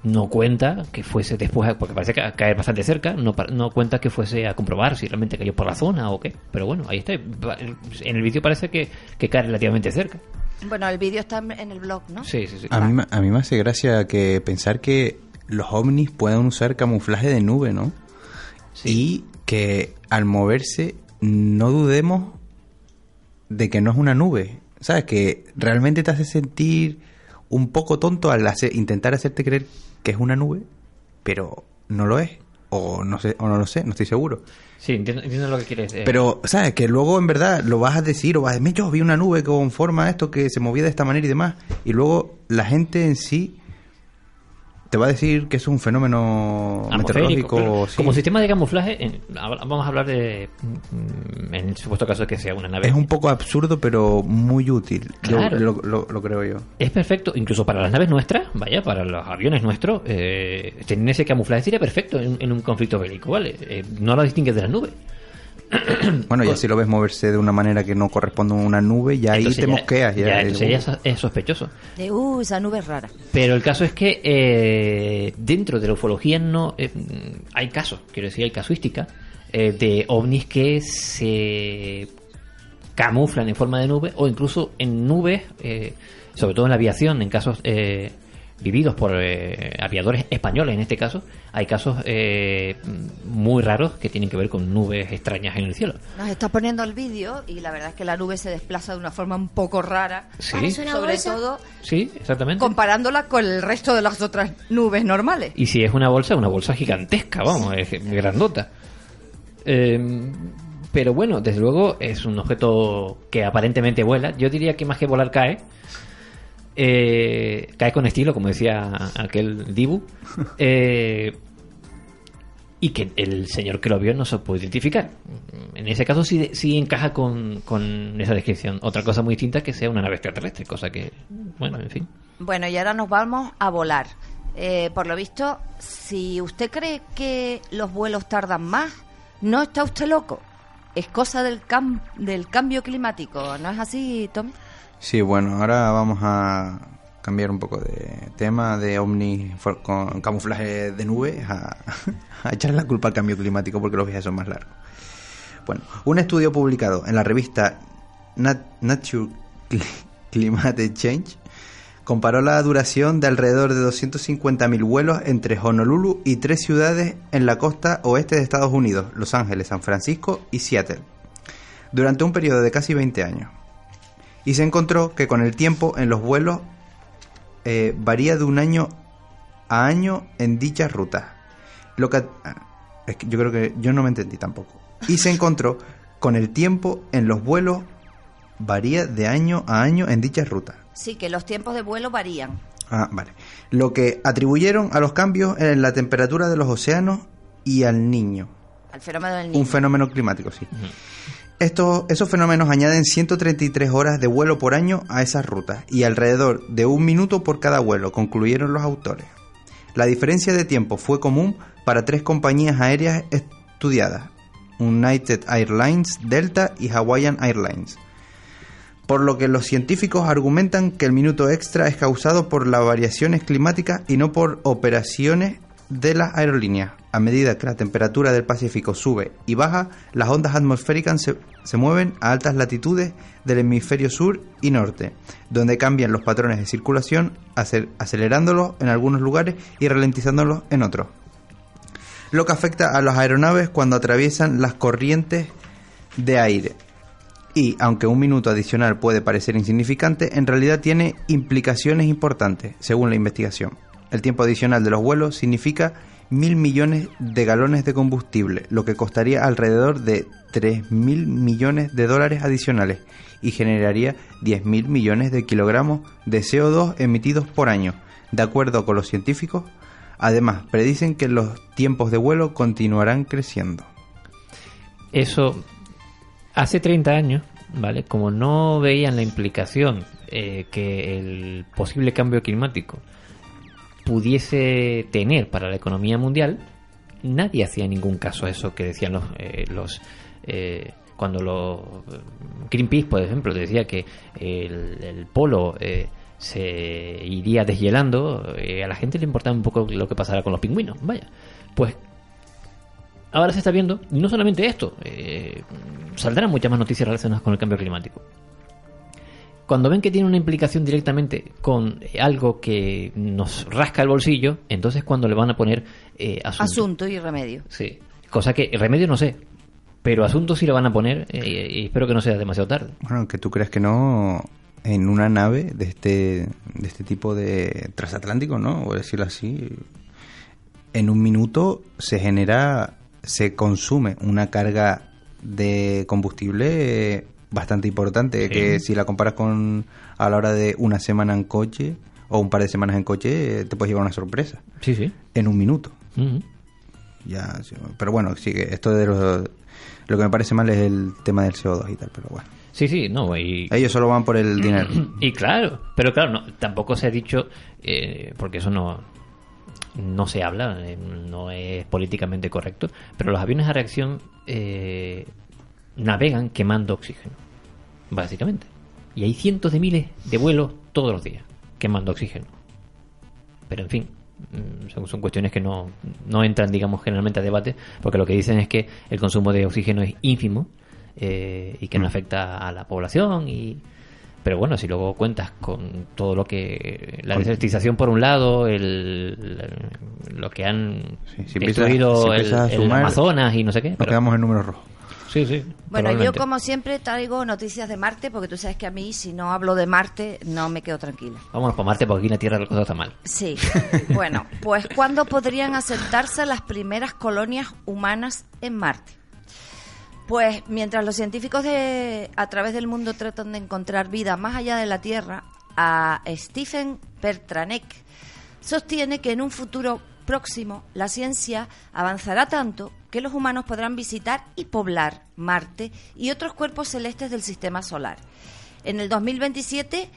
E: no cuenta que fuese después, porque parece que caer bastante cerca, no, no cuenta que fuese a comprobar si realmente cayó por la zona o qué. Pero bueno, ahí está. En el vídeo parece que, que cae relativamente cerca.
C: Bueno, el vídeo está en el blog, ¿no?
E: Sí, sí, sí.
D: A mí, me- a mí me hace gracia que pensar que los ovnis puedan usar camuflaje de nube, ¿no? Y que al moverse no dudemos de que no es una nube. ¿Sabes? Que realmente te hace sentir un poco tonto al hacer- intentar hacerte creer que es una nube, pero no lo es. O no sé, o no lo sé, no estoy seguro.
E: Sí, entiendo, entiendo lo que quieres decir.
D: Pero, ¿sabes? Que luego en verdad lo vas a decir o vas a decir, yo vi una nube con forma esto que se movía de esta manera y demás. Y luego la gente en sí te va a decir que es un fenómeno meteorológico.
E: claro.
D: sí.
E: Como sistema de camuflaje, en- vamos a hablar de. mm, En el supuesto caso de que sea una nave.
D: Es un poco absurdo, pero muy útil.
E: Claro.
D: lo, lo- lo creo yo.
E: Es perfecto, incluso para las naves nuestras, vaya, para los aviones nuestros, eh, tener ese camuflaje sería perfecto en, en un conflicto bélico, ¿vale? Eh, no lo distingues de la nube.
D: Bueno, ya si lo ves moverse de una manera que no corresponde a una nube, ya ahí
E: Entonces
D: te
E: ya-
D: mosqueas. Ya,
E: ya,
D: y
E: entonces ya es- es sospechoso.
C: De, uh, esa nube es rara.
E: Pero el caso es que eh, dentro de la ufología no eh, hay casos, quiero decir, hay casuística eh, de ovnis que se camuflan en forma de nube o incluso en nubes, eh, sobre todo en la aviación, en casos eh, vividos por eh, aviadores españoles en este caso, hay casos eh, muy raros que tienen que ver con nubes extrañas en el cielo.
C: Nos está poniendo el vídeo y la verdad es que la nube se desplaza de una forma un poco rara.
E: Sí. ¿Parece una
C: Sobre
E: bolsa?
C: todo
E: Sí, exactamente.
C: comparándola con el resto de las otras nubes normales.
E: Y si es una bolsa, una bolsa gigantesca, vamos, es grandota. Eh, pero bueno, desde luego es un objeto que aparentemente vuela. Yo diría que más que volar cae. Eh, cae con estilo, como decía aquel Dibu. Eh, y que el señor que lo vio no se puede identificar. En ese caso sí, sí encaja con, con esa descripción. Otra cosa muy distinta es que sea una nave extraterrestre, cosa que, bueno, en fin.
C: Bueno, y ahora nos vamos a volar. Eh, por lo visto, si usted cree que los vuelos tardan más, no está usted loco. Es cosa del, cam- del cambio climático, ¿no es así, Tommy?
D: Sí, bueno, ahora vamos a cambiar un poco de tema de ovnis con camuflaje de nubes a, echar la culpa al cambio climático porque los viajes son más largos. Bueno, un estudio publicado en la revista Nat- Nature Cli- Climate Change comparó la duración de alrededor de 250.000 vuelos entre Honolulu y tres ciudades en la costa oeste de Estados Unidos, Los Ángeles, San Francisco y Seattle, durante un periodo de casi 20 años y se encontró que con el tiempo en los vuelos eh, varía de un año a año en dichas rutas. Lo que, ah, es que yo creo que yo no me entendí tampoco. Y se encontró con el tiempo en los vuelos varía de año a año en dichas rutas.
C: Sí, que los tiempos de vuelo varían.
D: Ah, vale. Lo que atribuyeron a los cambios en la temperatura de los océanos y al niño.
C: Al fenómeno del niño.
D: Un fenómeno climático, sí. Estos, esos fenómenos añaden 133 horas de vuelo por año a esas rutas y alrededor de un minuto por cada vuelo, concluyeron los autores. La diferencia de tiempo fue común para tres compañías aéreas estudiadas, United Airlines, Delta y Hawaiian Airlines. Por lo que los científicos argumentan que el minuto extra es causado por las variaciones climáticas y no por operaciones de las aerolíneas. A medida que la temperatura del Pacífico sube y baja, las ondas atmosféricas se, se mueven a altas latitudes del hemisferio sur y norte, donde cambian los patrones de circulación, acel- acelerándolos en algunos lugares y ralentizándolos en otros. Lo que afecta a las aeronaves cuando atraviesan las corrientes de aire. Y, aunque un minuto adicional puede parecer insignificante, en realidad tiene implicaciones importantes, según la investigación. El tiempo adicional de los vuelos significa mil millones de galones de combustible, lo que costaría alrededor de 3 mil millones de dólares adicionales y generaría 10 mil millones de kilogramos de CO2 emitidos por año. De acuerdo con los científicos, además predicen que los tiempos de vuelo continuarán creciendo.
E: Eso, hace 30 años, ¿vale? Como no veían la implicación eh, que el posible cambio climático pudiese tener para la economía mundial, nadie hacía ningún caso a eso que decían los... eh, los eh, cuando los Greenpeace, por ejemplo, decía que el, polo eh, se iría deshielando, eh, a la gente le importaba un poco lo que pasara con los pingüinos. Vaya, pues ahora se está viendo, no solamente esto, eh, saldrán muchas más noticias relacionadas con el cambio climático. Cuando ven que tiene una implicación directamente con algo que nos rasca el bolsillo, entonces cuando le van a poner eh, asunto.
C: Asunto y remedio.
E: Sí. Cosa que remedio no sé, pero asunto sí le van a poner eh, y espero que no sea demasiado tarde.
D: Bueno, aunque tú creas que no, en una nave de este, de este tipo de transatlántico, ¿no? Voy a decirlo así, en un minuto se genera, se consume una carga de combustible eh, bastante importante,
E: Sí.
D: que si la comparas con a la hora de una semana en coche o un par de semanas en coche, te puedes llevar una sorpresa.
E: Sí, sí.
D: En un minuto. Ya, pero bueno, sí, que esto de los, lo que me parece mal es el tema del CO2 y tal, pero bueno.
E: Sí, sí, no, y...
D: Ellos solo van por el dinero.
E: Y claro, pero claro, no, tampoco se ha dicho, eh, porque eso no, no se habla, eh, no es políticamente correcto, pero los aviones a reacción eh, navegan quemando oxígeno, básicamente. Y hay cientos de miles de vuelos todos los días quemando oxígeno. Pero en fin, mm, son, son cuestiones que no, no entran, digamos, generalmente a debate, porque lo que dicen es que el consumo de oxígeno es ínfimo eh, y que no afecta a la población y pero bueno si luego cuentas con todo lo que la desertización por un lado el, lo que han
D: si empiezas-
E: destruido
D: si
E: el, Amazonas y no sé qué
D: Nos
E: pero-
D: quedamos en números rojos.
E: Sí sí
C: Bueno, yo como siempre traigo noticias de Marte, porque tú sabes que a mí si no hablo de Marte no me quedo tranquila.
E: vámonos para Marte porque aquí en la Tierra la cosa está mal
C: Sí. Bueno, pues ¿cuándo podrían asentarse las primeras colonias humanas en Marte? Pues mientras los científicos de, a través del mundo tratan de encontrar vida más allá de la Tierra, a Stephen Pertranek sostiene que en un futuro próximo la ciencia avanzará tanto que los humanos podrán visitar y poblar Marte y otros cuerpos celestes del sistema solar. En el 2027,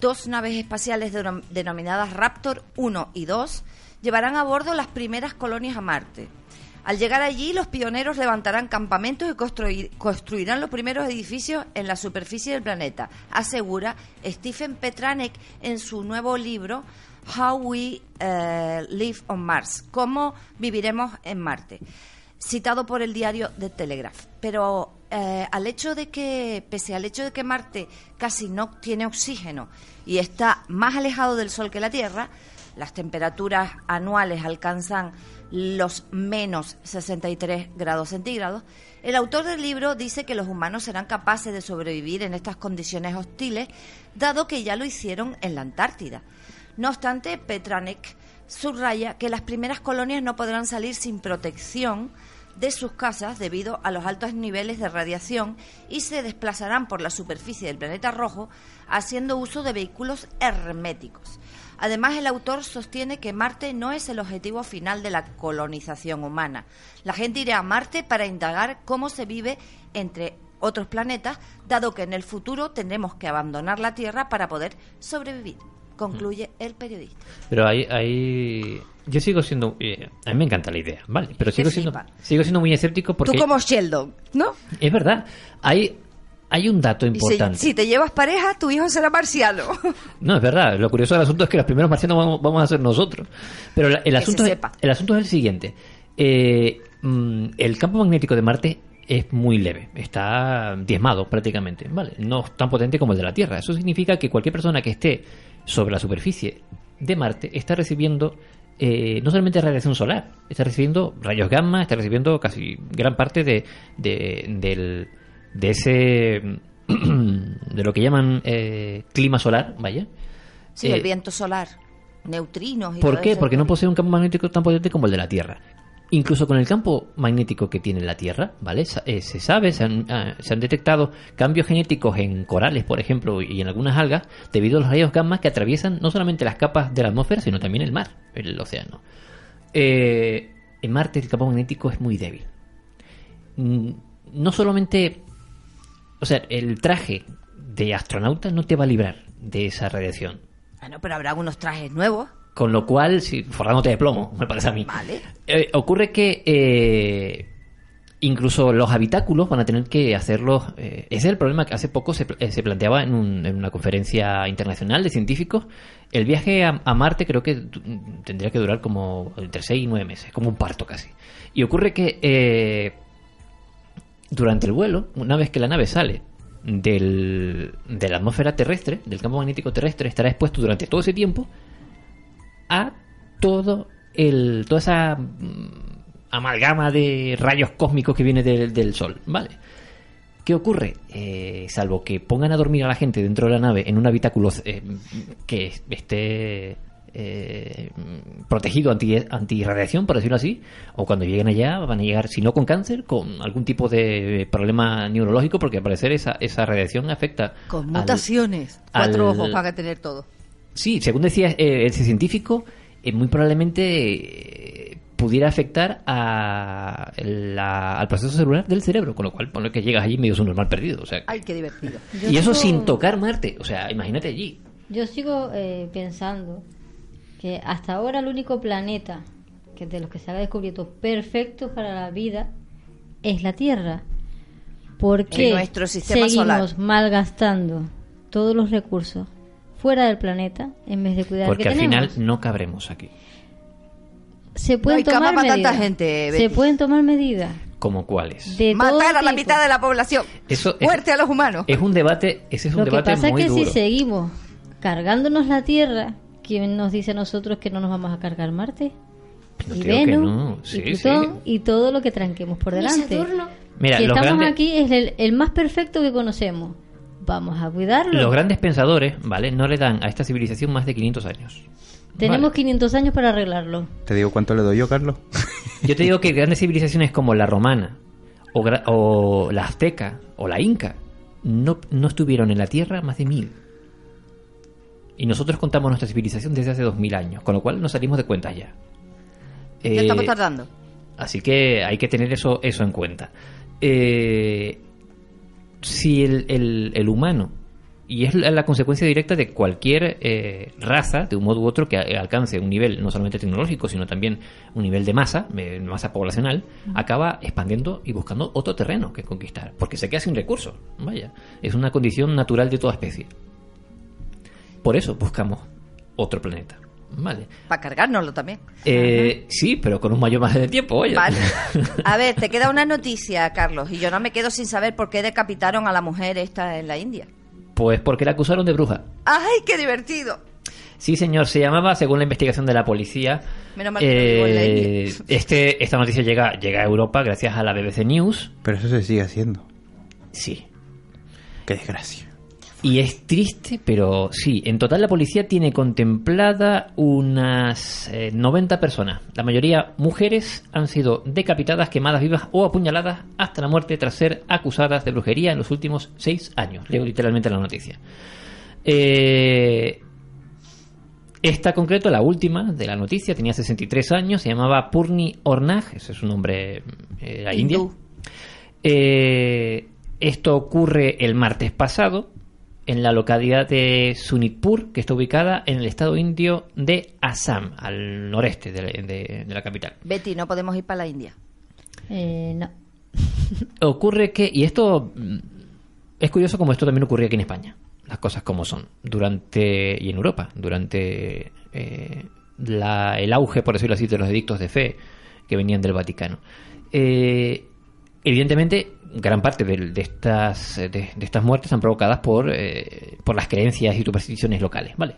C: dos naves espaciales denom- denominadas Raptor 1 y 2 llevarán a bordo las primeras colonias a Marte. Al llegar allí, los pioneros levantarán campamentos y construir- construirán los primeros edificios en la superficie del planeta, asegura Stephen Petranek en su nuevo libro How We eh, Live on Mars, cómo viviremos en Marte, citado por el diario The Telegraph. Pero eh, al hecho de que, pese al hecho de que Marte casi no tiene oxígeno y está más alejado del Sol que la Tierra, las temperaturas anuales alcanzan los menos 63 grados centígrados, el autor del libro dice que los humanos serán capaces de sobrevivir en estas condiciones hostiles, dado que ya lo hicieron en la Antártida. No obstante, Petranek subraya que las primeras colonias no podrán salir sin protección de sus casas debido a los altos niveles de radiación y se desplazarán por la superficie del planeta rojo haciendo uso de vehículos herméticos. Además, el autor sostiene que Marte no es el objetivo final de la colonización humana. La gente irá a Marte para indagar cómo se vive entre otros planetas, dado que en el futuro tendremos que abandonar la Tierra para poder sobrevivir. Concluye el periodista.
E: Pero hay, hay... Yo sigo siendo... eh, a mí me encanta la idea, ¿vale? Pero sigo siendo,
C: flipa.
E: sigo siendo muy escéptico porque...
C: Tú como Sheldon, ¿no?
E: Es verdad. Hay, hay un dato
C: Y si,
E: importante.
C: si te llevas pareja, tu hijo será marciano.
E: No, es verdad. Lo curioso del asunto es que los primeros marcianos vamos, vamos a ser nosotros. Pero la- el,
C: se
E: asunto es,
C: sepa.
E: el asunto es el siguiente. Eh, mm, el campo magnético de Marte es muy leve. Está diezmado prácticamente. ¿vale? No es tan potente como el de la Tierra. Eso significa que cualquier persona que esté sobre la superficie de Marte está recibiendo eh, no solamente radiación solar, está recibiendo rayos gamma, está recibiendo casi gran parte de, de, del- de ese de lo que llaman eh, clima solar, vaya.
C: Sí,
E: Eh,
C: el viento solar, neutrinos y
E: ¿Por qué? Porque no posee un campo magnético tan potente como el de la Tierra. Incluso con el campo magnético que tiene la Tierra, ¿vale? Eh, se sabe, se han, ah, se han detectado cambios genéticos en corales, por ejemplo, y en algunas algas, debido a los rayos gamma que atraviesan no solamente las capas de la atmósfera, sino también el mar, el océano. Eh, en Marte el campo magnético es muy débil. Mm, No solamente... O sea, el traje de astronauta no te va a librar de esa radiación.
C: Bueno, pero habrá unos trajes nuevos.
E: Con lo cual, si, forrándote de plomo, me parece a mí.
C: Vale.
E: Eh, ocurre que eh, incluso los habitáculos van a tener que hacerlos. eh, ese es el problema que hace poco se, eh, se planteaba en, un- en una conferencia internacional de científicos. El viaje a, a Marte creo que tendría que durar como entre 6 y 9 meses, como un parto casi. Y ocurre que durante el vuelo, una vez que la nave sale del, de la atmósfera terrestre, del campo magnético terrestre, estará expuesto durante todo ese tiempo a todo el toda esa mm, amalgama de rayos cósmicos que viene del, del sol, ¿vale? ¿Qué ocurre? Eh, salvo que pongan a dormir a la gente dentro de la nave en un habitáculo eh, que esté eh, protegido anti, antirradiación, por decirlo así, o cuando lleguen allá van a llegar, si no con cáncer, con algún tipo de problema neurológico, porque al parecer esa, esa radiación afecta
C: Con
E: al-
C: mutaciones. Cuatro
E: al-
C: ojos van a tener todo.
E: Sí, según decía eh, ese científico, eh, muy probablemente eh, pudiera afectar a la- al proceso celular del cerebro, con lo cual pone que llegas allí medio normal perdido. O sea,
C: Ay, qué divertido.
E: y eso
F: Yo
E: sin tocar Marte. O sea, imagínate allí.
F: Yo sigo eh, pensando que hasta ahora el único planeta que de los que se ha descubierto perfecto para la vida es la Tierra. ¿Por qué
C: En nuestro sistema
F: seguimos
C: solar.
F: malgastando todos los recursos fuera del planeta en vez de cuidar el
E: Porque
F: que
E: al
F: tenemos?
E: final no cabremos aquí.
F: se pueden
C: hay cama
F: tomar
C: tanta
F: medidas.
C: gente,
F: se pueden tomar medidas
E: ¿Como cuáles?
F: de todo
C: Matar a la
F: tipo.
C: mitad de la población.
E: Eso es,
C: Muerte a los humanos.
E: es un debate, ese es un
F: Lo que
E: debate
F: pasa es
E: muy
F: que
E: duro.
F: si seguimos cargándonos la Tierra, ¿quién nos dice a nosotros que no nos vamos a cargar Marte?
E: No
F: y
E: que
F: Venus,
E: no. Sí,
F: y Plutón,
E: sí.
F: y todo lo que tranquemos por delante.
E: Mira,
F: si
E: los
F: estamos
E: grandes-
F: aquí es el, el más perfecto que conocemos. Vamos a cuidarlo.
E: Los grandes pensadores, ¿vale? No le dan a esta civilización más de 500 años.
F: Tenemos
E: Vale.
F: 500 años para arreglarlo.
D: ¿Te digo cuánto le doy yo, Carlos?
E: Yo te digo que grandes civilizaciones como la romana, o, la azteca, o la inca, no, no estuvieron en la Tierra más de mil. Y nosotros contamos nuestra civilización desde hace dos mil años, con lo cual nos salimos de cuentas ya.
C: Ya
E: Eh,
C: estamos tardando.
E: Así que hay que tener eso, eso en cuenta. Eh, si el, el- el humano, y es la, consecuencia directa de cualquier eh, raza, de un modo u otro, que alcance un nivel no solamente tecnológico, sino también un nivel de masa, de masa poblacional, acaba expandiendo y buscando otro terreno que conquistar, porque se queda sin recursos. Vaya, es una condición natural de toda especie. Por eso buscamos otro planeta. Vale.
C: Para cargárnoslo también.
E: Eh, sí, pero con un mayor margen de tiempo, oye.
C: Vale. A ver, te queda una noticia, Carlos, y yo no me quedo sin saber por qué decapitaron a la mujer esta en la India.
E: Pues porque la acusaron de bruja.
C: ¡Ay, qué divertido!
E: Sí, señor, se llamaba, según la investigación de la policía.
C: Menos mal que no en la
E: eh,
C: India.
E: este, esta noticia llega, llega a Europa gracias a la BBC News.
D: Pero eso se sigue haciendo.
E: Sí.
D: Qué desgracia.
E: Y es triste, pero sí. En total la policía tiene contemplada unas eh, 90 personas. La mayoría mujeres han sido decapitadas, quemadas vivas o apuñaladas hasta la muerte tras ser acusadas de brujería en los últimos seis años. Leo literalmente la noticia. Eh, esta concreto, la última de la noticia, tenía 63 años, se llamaba Purni Ornag, ese es su nombre, eh.
C: Hindú.
E: Eh, esto ocurre el martes pasado en la localidad de Sunitpur, que está ubicada en el estado indio de Assam, al noreste de, de- de la capital.
C: Betty, no podemos ir para la India.
F: Eh, no.
E: Ocurre que, y esto es curioso como esto también ocurría aquí en España, las cosas como son, durante, y en Europa, durante eh, la- el auge, por decirlo así, de los edictos de fe que venían del Vaticano. Eh, evidentemente, gran parte de, estas, de, de estas muertes son provocadas por, eh, por las creencias y supersticiones locales, ¿vale?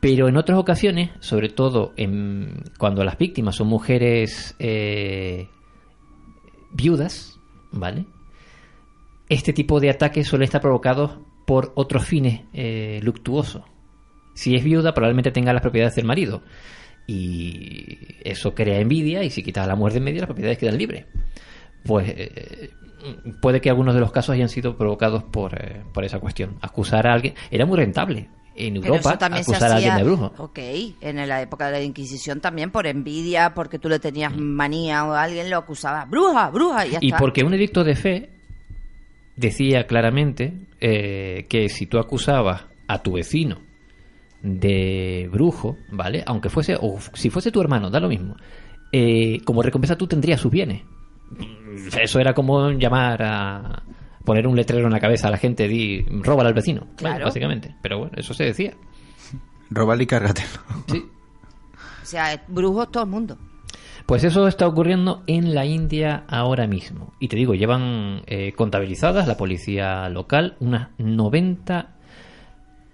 E: Pero en otras ocasiones, sobre todo en, cuando las víctimas son mujeres eh, viudas, ¿vale? Este tipo de ataques suele estar provocados por otros fines eh, luctuosos. Si es viuda, probablemente tenga las propiedades del marido. Y eso crea envidia, y si quitas la muerte en medio, las propiedades quedan libres. Pues eh, puede que algunos de los casos hayan sido provocados por, eh, por esa cuestión. Acusar a alguien era muy rentable. En Europa,
C: también se
E: acusar a alguien de brujo.
C: ok, en la época de la Inquisición también por envidia, porque tú le tenías manía o alguien lo acusaba, bruja, bruja, y ya
E: Y
C: está.
E: porque un edicto de fe decía claramente eh, que si tú acusabas a tu vecino de brujo, ¿vale? Aunque fuese, o si fuese tu hermano, da lo mismo. eh, como recompensa tú tendrías sus bienes. Eso era como llamar a poner un letrero en la cabeza a la gente di róbala al vecino, básicamente. Pero bueno, eso se decía.
D: Robar y cárgatelo.
C: O sea, brujos todo el mundo.
E: Pues eso está ocurriendo en la India ahora mismo. Y te digo, llevan eh, contabilizadas la policía local unas 90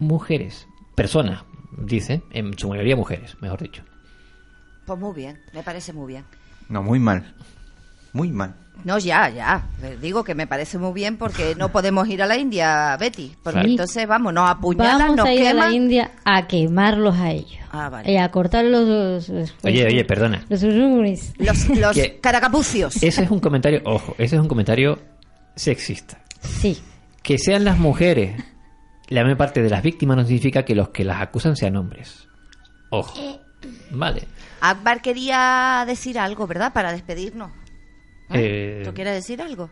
E: mujeres, personas, dice, en su mayoría mujeres, mejor dicho.
C: Pues muy bien, me parece muy bien.
D: No, muy mal. Muy mal.
C: No, ya, ya. Les Digo que me parece muy bien porque no podemos ir a la India, Betty. Porque entonces, vamos, nos apuñalan,
F: Vamos
C: nos
F: a ir a
C: queman.
F: la India a quemarlos a ellos.
C: Ah, vale.
F: Y a cortar los... los, los-
E: Oye, oye, perdona.
F: Los.
C: Los, los caracapucios.
E: Ese es un comentario, ojo, ese es un comentario sexista.
F: Sí.
E: Que sean las mujeres la mayor parte de las víctimas no significa que los que las acusan sean hombres. Ojo. Vale.
C: Akbar quería decir algo, ¿verdad? Para despedirnos.
E: Eh,
C: ¿Tú quieres decir algo?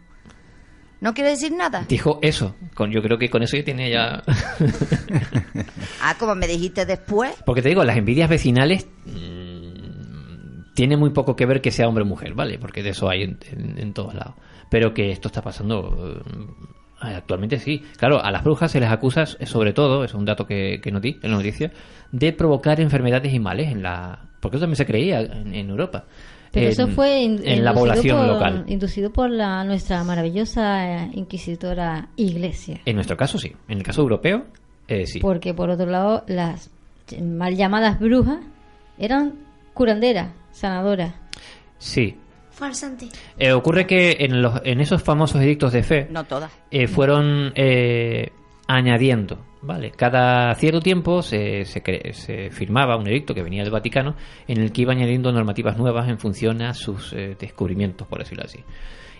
C: ¿No quiere decir nada?
E: dijo eso. Con, yo creo que con eso ya tiene ya...
C: Ah, como me dijiste después.
E: Porque te digo, las envidias vecinales mm, tiene muy poco que ver que sea hombre o mujer, ¿vale? Porque de eso hay en, en- en todos lados. Pero que esto está pasando eh, actualmente sí. Claro, a las brujas se les acusa, eh, sobre todo, es un dato que, que notí en la noticia, de provocar enfermedades y males en la... Porque eso también se creía en, en Europa.
F: Pero
E: En-
F: eso fue in-
E: en la
F: inducido
E: población
F: por,
E: local.
F: inducido por la, nuestra maravillosa eh, inquisitora iglesia.
E: En nuestro caso sí. En el caso europeo, eh, sí.
F: Porque por otro lado, las mal llamadas brujas eran curanderas, sanadoras.
E: Sí.
L: Farsante.
E: Eh, ocurre que en, los, en esos famosos edictos de fe
C: No todas.
E: eh, fueron eh, añadiendo, ¿vale? Cada cierto tiempo se, se, firmaba un edicto que venía del Vaticano en el que iba añadiendo normativas nuevas en función a sus eh, descubrimientos, por decirlo así.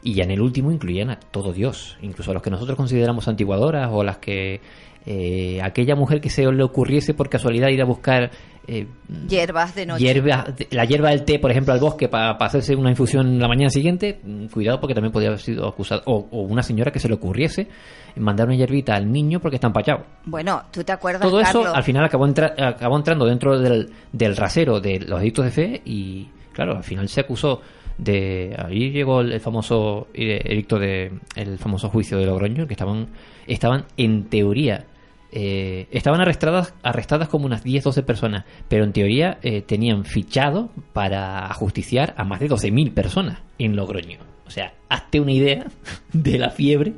E: Y ya en el último incluían a todo Dios, incluso a los que nosotros consideramos antiguadoras o las que eh, aquella mujer que se le ocurriese por casualidad ir a buscar eh,
C: Hierbas de noche.
E: hierba, la hierba del té, por ejemplo, al bosque para hacerse una infusión la mañana siguiente, mm, cuidado porque también podría haber sido acusado. O, o una señora que se le ocurriese mandar una hierbita al niño porque está empachado.
C: Bueno, ¿tú te acuerdas,
E: Todo eso al final acabó, entra- acabó entrando dentro del, del rasero de los edictos de fe y, claro, al final se acusó de ahí llegó el, el famoso eh, edicto de el famoso juicio de Logroño que estaban estaban en teoría eh, estaban arrestadas arrestadas como unas 10 12 personas pero en teoría eh, tenían fichado para ajusticiar a más de 12.000 personas en Logroño o sea hazte una idea de la fiebre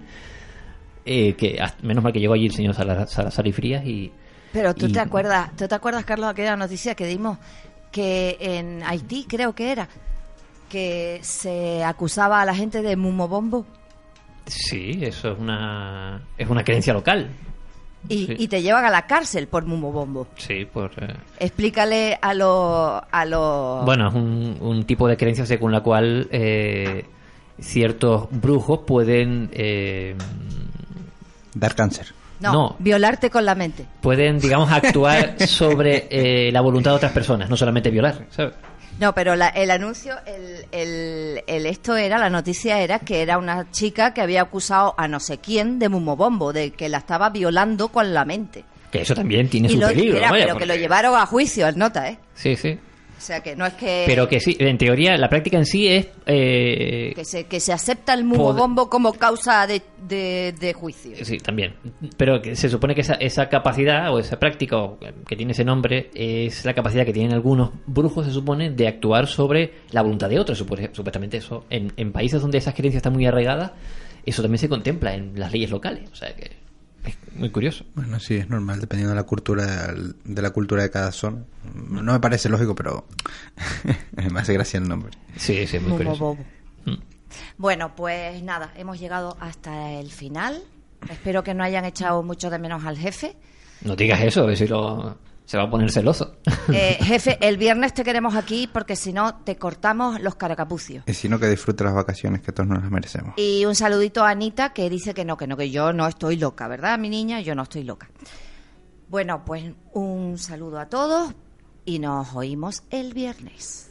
E: eh, que menos mal que llegó allí el señor Salazar, Salazar y Frías y
C: Pero tú
E: y-
C: te acuerdas, ¿tú te acuerdas, Carlos, aquella noticia que dimos que en Haití, creo que era, que se acusaba a la gente de mumobombo
E: Sí, eso es una es una creencia local.
C: Y,
E: Sí.
C: y te llevan a la cárcel por mumobombo?
E: Sí, por eh,
C: Explícale a los... A los
E: bueno, es un, un tipo de creencia según la cual eh, ciertos brujos pueden eh,
D: Dar cáncer.
C: no,
E: no.
C: violarte con la mente.
E: pueden digamos actuar sobre eh, la voluntad de otras personas, no solamente violar, ¿sabes?
C: No, pero la- el anuncio, el, el- el esto era, la noticia era que era una chica que había acusado a no sé quién de mumobombo, de que la estaba violando con la mente.
E: Que eso también tiene
C: y
E: su
C: lo,
E: peligro,
C: era,
E: vaya,
C: pero que lo llevaron a juicio, el nota, ¿eh?
E: Sí, sí.
C: O sea que no es que,
E: Pero que sí, en teoría, la práctica en sí es... eh,
C: que, se, que se acepta el mumobombo como causa de, de, de juicio.
E: Sí, también. Pero que se supone que esa, esa capacidad o esa práctica o que tiene ese nombre es la capacidad que tienen algunos brujos, se supone, de actuar sobre la voluntad de otros. Supuestamente eso, en, en países donde esas creencias están muy arraigadas, eso también se contempla en las leyes locales. O sea que es muy curioso.
D: Bueno, sí, es normal, dependiendo de la cultura de la cultura de cada zona. No me parece lógico, pero me hace gracia el nombre.
E: Sí, sí, muy curioso.
C: Mumobobo. Bueno, pues nada, hemos llegado hasta el final. Espero que no hayan echado mucho de menos al jefe.
E: No digas eso, a ver si lo, se va a poner celoso.
C: Eh, jefe, el viernes te queremos aquí porque si no te cortamos los caracapucios.
D: Y si no, que disfrute las vacaciones, que todos nos las merecemos.
C: Y un saludito a Anita que dice que no, que no, que yo no estoy loca, ¿verdad, mi niña? Yo no estoy loca. Bueno, pues un saludo a todos y nos oímos el viernes.